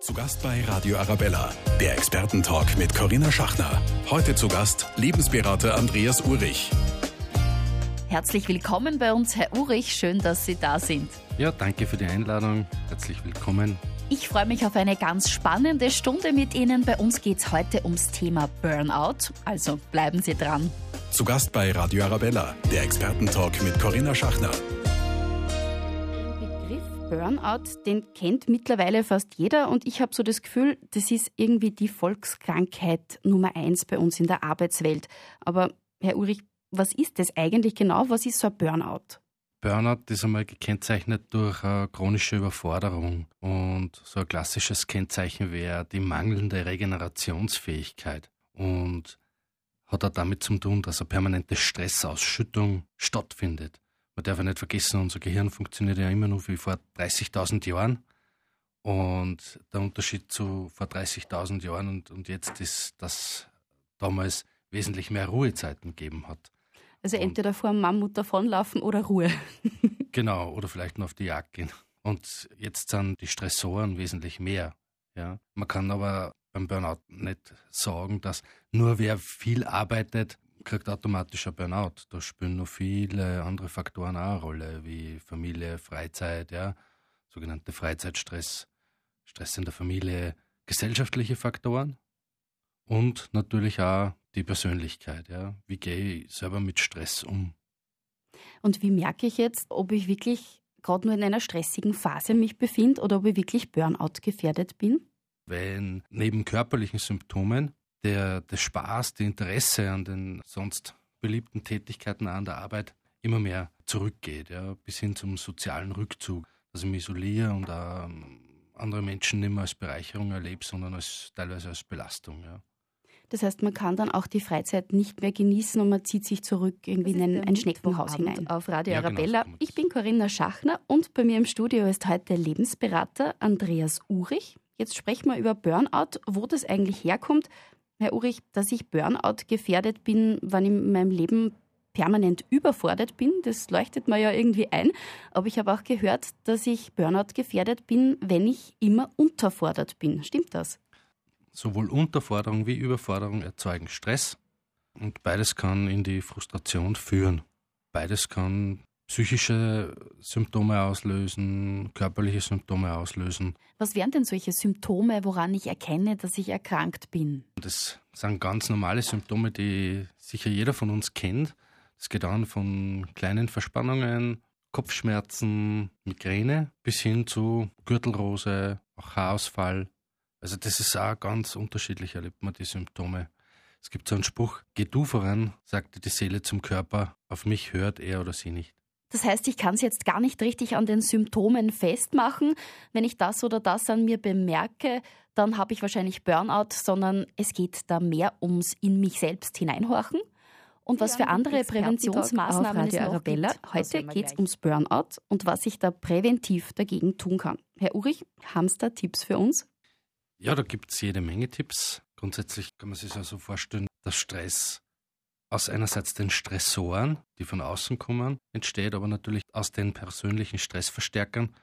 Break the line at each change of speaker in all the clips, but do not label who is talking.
Zu Gast bei Radio Arabella, der Expertentalk mit Corinna Schachner. Heute zu Gast Lebensberater Andreas Urich.
Herzlich willkommen bei uns, Herr Urich. Schön, dass Sie da sind.
Ja, danke für die Einladung. Herzlich willkommen.
Ich freue mich auf eine ganz spannende Stunde mit Ihnen. Bei uns geht es heute ums Thema Burnout. Also bleiben Sie dran.
Zu Gast bei Radio Arabella, der Expertentalk mit Corinna Schachner.
Burnout, den kennt mittlerweile fast jeder und ich habe so das Gefühl, das ist irgendwie die Volkskrankheit Nummer eins bei uns in der Arbeitswelt. Aber Herr Ulrich, was ist das eigentlich genau? Was ist so ein Burnout?
Burnout ist einmal gekennzeichnet durch eine chronische Überforderung und so ein klassisches Kennzeichen wäre die mangelnde Regenerationsfähigkeit und hat auch damit zu tun, dass eine permanente Stressausschüttung stattfindet man darf ja nicht vergessen, unser Gehirn funktioniert ja immer noch wie vor 30.000 Jahren. Und der Unterschied zu vor 30.000 Jahren und, und jetzt ist, dass damals wesentlich mehr Ruhezeiten gegeben hat.
Also entweder vor dem Mammut davonlaufen oder Ruhe.
genau, oder vielleicht noch auf die Jagd gehen. Und jetzt sind die Stressoren wesentlich mehr. Ja. Man kann aber beim Burnout nicht sagen, dass nur wer viel arbeitet, kriegt automatisch ein Burnout. Da spielen noch viele andere Faktoren auch eine Rolle, wie Familie, Freizeit, ja, sogenannte Freizeitstress, Stress in der Familie, gesellschaftliche Faktoren und natürlich auch die Persönlichkeit, ja. Wie gehe ich selber mit Stress um?
Und wie merke ich jetzt, ob ich wirklich gerade nur in einer stressigen Phase mich befinde oder ob ich wirklich Burnout gefährdet bin?
Wenn neben körperlichen Symptomen der, der Spaß, die Interesse an den sonst beliebten Tätigkeiten an der Arbeit immer mehr zurückgeht, ja, bis hin zum sozialen Rückzug, dass ich mich isoliere und auch ähm, andere Menschen nicht mehr als Bereicherung erlebe, sondern als, teilweise als Belastung. Ja.
Das heißt, man kann dann auch die Freizeit nicht mehr genießen und man zieht sich zurück irgendwie in ein, ein Schneckenhaus hinein. Auf Radio ja, genau, Arabella. Genau, ich bin Corinna Schachner und bei mir im Studio ist heute Lebensberater Andreas Urich. Jetzt sprechen wir über Burnout, wo das eigentlich herkommt, Herr Urich, dass ich Burnout gefährdet bin, wann ich in meinem Leben permanent überfordert bin, das leuchtet mir ja irgendwie ein. Aber ich habe auch gehört, dass ich Burnout gefährdet bin, wenn ich immer unterfordert bin. Stimmt das?
Sowohl Unterforderung wie Überforderung erzeugen Stress und beides kann in die Frustration führen. Beides kann psychische Symptome auslösen, körperliche Symptome auslösen.
Was wären denn solche Symptome, woran ich erkenne, dass ich erkrankt bin?
Das sind ganz normale Symptome, die sicher jeder von uns kennt. Es geht an von kleinen Verspannungen, Kopfschmerzen, Migräne bis hin zu Gürtelrose, auch Haarausfall. Also das ist auch ganz unterschiedlich, erlebt man die Symptome. Es gibt so einen Spruch, geh du voran, sagte die Seele zum Körper, auf mich hört er oder sie nicht.
Das heißt, ich kann es jetzt gar nicht richtig an den Symptomen festmachen. Wenn ich das oder das an mir bemerke, dann habe ich wahrscheinlich Burnout, sondern es geht da mehr ums in mich selbst hineinhorchen. Und was für andere Präventionsmaßnahmen es noch Arabella. gibt. Heute geht es ums Burnout und was ich da präventiv dagegen tun kann. Herr Urich, haben Sie da Tipps für uns?
Ja, da gibt es jede Menge Tipps. Grundsätzlich kann man sich also vorstellen, dass Stress aus einerseits den Stressoren, die von außen kommen, entsteht, aber natürlich aus den persönlichen Stressverstärkern,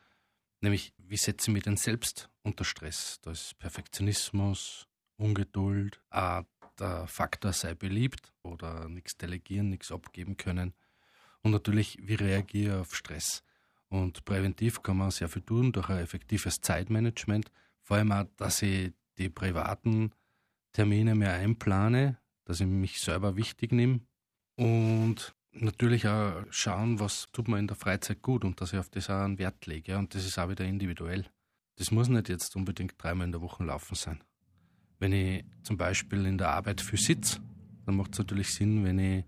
nämlich wie setze ich mich denn selbst unter Stress? Da ist Perfektionismus, Ungeduld, auch der Faktor sei beliebt oder nichts delegieren, nichts abgeben können und natürlich wie reagiere ich auf Stress. Und präventiv kann man sehr viel tun durch ein effektives Zeitmanagement, vor allem auch, dass ich die privaten Termine mehr einplane, dass ich mich selber wichtig nehme und natürlich auch schauen, was tut man in der Freizeit gut und dass ich auf das auch einen Wert lege. Und das ist auch wieder individuell. Das muss nicht jetzt unbedingt dreimal in der Woche laufen sein. Wenn ich zum Beispiel in der Arbeit viel sitze, dann macht es natürlich Sinn, wenn ich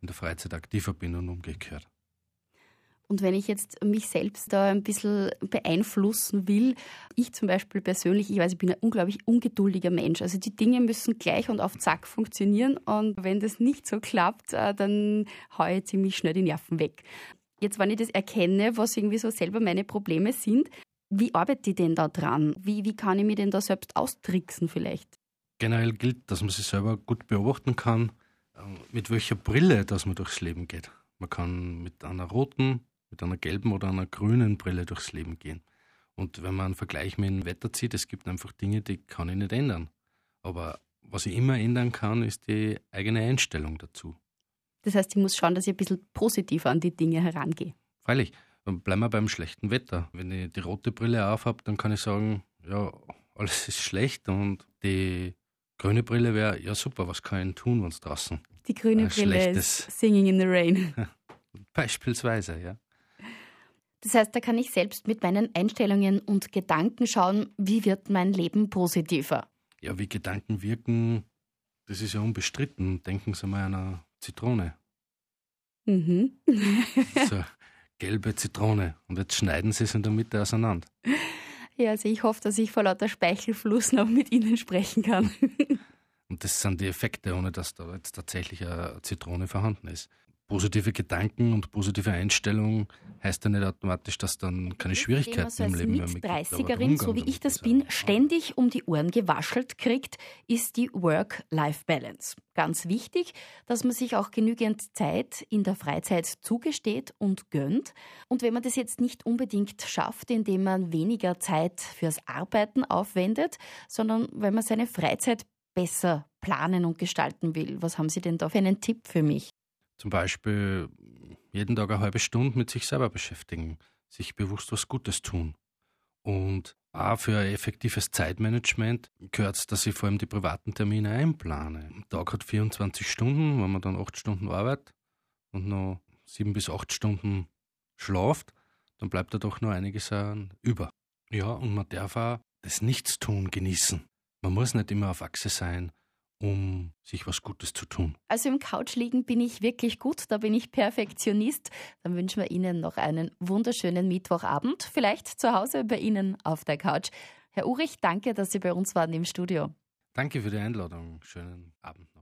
in der Freizeit aktiver bin und umgekehrt.
Und wenn ich jetzt mich selbst da ein bisschen beeinflussen will, ich zum Beispiel persönlich, ich weiß, ich bin ein unglaublich ungeduldiger Mensch. Also die Dinge müssen gleich und auf Zack funktionieren. Und wenn das nicht so klappt, äh, dann haue ich ziemlich schnell die Nerven weg. Jetzt, wenn ich das erkenne, was irgendwie so selber meine Probleme sind, wie arbeite ich denn da dran? Wie, wie kann ich mich denn da selbst austricksen vielleicht?
Generell gilt, dass man sich selber gut beobachten kann, äh, mit welcher Brille dass man durchs Leben geht. Man kann mit einer roten, mit einer gelben oder einer grünen Brille durchs Leben gehen. Und wenn man einen Vergleich mit dem Wetter zieht, es gibt einfach Dinge, die kann ich nicht ändern. Aber was ich immer ändern kann, ist die eigene Einstellung dazu.
Das heißt, ich muss schauen, dass ich ein bisschen positiver an die Dinge herangehe.
Freilich. Dann bleiben wir beim schlechten Wetter. Wenn ich die rote Brille aufhabe, dann kann ich sagen, ja, alles ist schlecht und die grüne Brille wäre, ja super, was kann ich tun, wenn es draußen
Die grüne Brille ist Singing in the Rain.
Beispielsweise, ja.
Das heißt, da kann ich selbst mit meinen Einstellungen und Gedanken schauen, wie wird mein Leben positiver.
Ja, wie Gedanken wirken, das ist ja unbestritten. Denken Sie mal an eine Zitrone. Mhm. so, gelbe Zitrone. Und jetzt schneiden Sie es in der Mitte auseinander.
Ja, also ich hoffe, dass ich vor lauter Speichelfluss noch mit Ihnen sprechen kann.
Und das sind die Effekte, ohne dass da jetzt tatsächlich eine Zitrone vorhanden ist positive Gedanken und positive Einstellung heißt ja nicht automatisch, dass dann keine Schwierigkeiten so im Leben mehr
mit 30erin, so wie ich das bin, ständig um die Ohren gewaschelt kriegt, ist die Work-Life-Balance. Ganz wichtig, dass man sich auch genügend Zeit in der Freizeit zugesteht und gönnt. Und wenn man das jetzt nicht unbedingt schafft, indem man weniger Zeit fürs Arbeiten aufwendet, sondern wenn man seine Freizeit besser planen und gestalten will, was haben Sie denn da für einen Tipp für mich?
Zum Beispiel jeden Tag eine halbe Stunde mit sich selber beschäftigen, sich bewusst was Gutes tun. Und auch für ein effektives Zeitmanagement gehört es, dass ich vor allem die privaten Termine einplane. Ein Tag hat 24 Stunden, wenn man dann 8 Stunden arbeitet und noch 7 bis 8 Stunden schlaft, dann bleibt da doch noch einiges über. Ja, und man darf auch das Nichtstun genießen. Man muss nicht immer auf Achse sein um sich was Gutes zu tun?
Also im Couch liegen bin ich wirklich gut, da bin ich Perfektionist. Dann wünschen wir Ihnen noch einen wunderschönen Mittwochabend, vielleicht zu Hause bei Ihnen auf der Couch. Herr Urich, danke, dass Sie bei uns waren im Studio.
Danke für die Einladung. Schönen Abend noch.